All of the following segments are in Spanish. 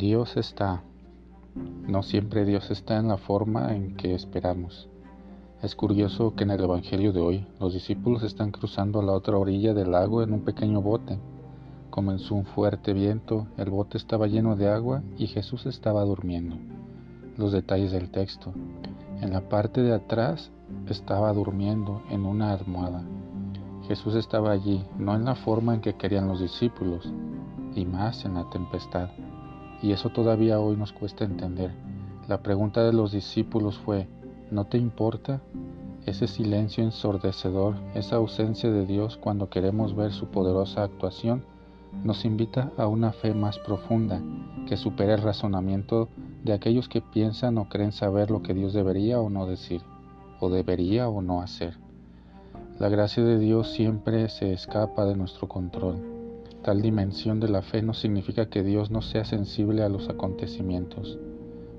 Dios está. No siempre Dios está en la forma en que esperamos. Es curioso que en el Evangelio de hoy los discípulos están cruzando a la otra orilla del lago en un pequeño bote. Comenzó un fuerte viento, el bote estaba lleno de agua y Jesús estaba durmiendo. Los detalles del texto. En la parte de atrás estaba durmiendo en una almohada. Jesús estaba allí, no en la forma en que querían los discípulos, y más en la tempestad. Y eso todavía hoy nos cuesta entender. La pregunta de los discípulos fue, ¿no te importa? Ese silencio ensordecedor, esa ausencia de Dios cuando queremos ver su poderosa actuación, nos invita a una fe más profunda que supera el razonamiento de aquellos que piensan o creen saber lo que Dios debería o no decir, o debería o no hacer. La gracia de Dios siempre se escapa de nuestro control. Tal dimensión de la fe no significa que Dios no sea sensible a los acontecimientos.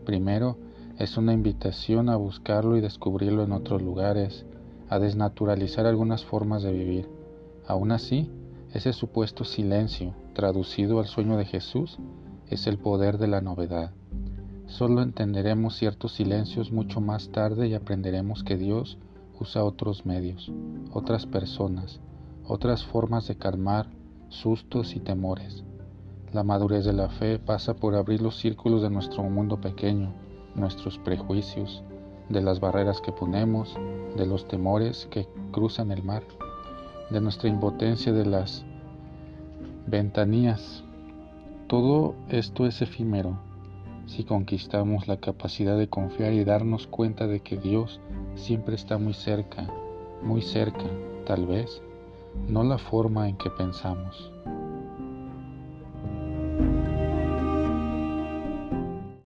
Primero, es una invitación a buscarlo y descubrirlo en otros lugares, a desnaturalizar algunas formas de vivir. Aún así, ese supuesto silencio, traducido al sueño de Jesús, es el poder de la novedad. Solo entenderemos ciertos silencios mucho más tarde y aprenderemos que Dios usa otros medios, otras personas, otras formas de calmar sustos y temores. La madurez de la fe pasa por abrir los círculos de nuestro mundo pequeño, nuestros prejuicios, de las barreras que ponemos, de los temores que cruzan el mar, de nuestra impotencia de las ventanías. Todo esto es efímero si conquistamos la capacidad de confiar y darnos cuenta de que Dios siempre está muy cerca, muy cerca, tal vez no la forma en que pensamos.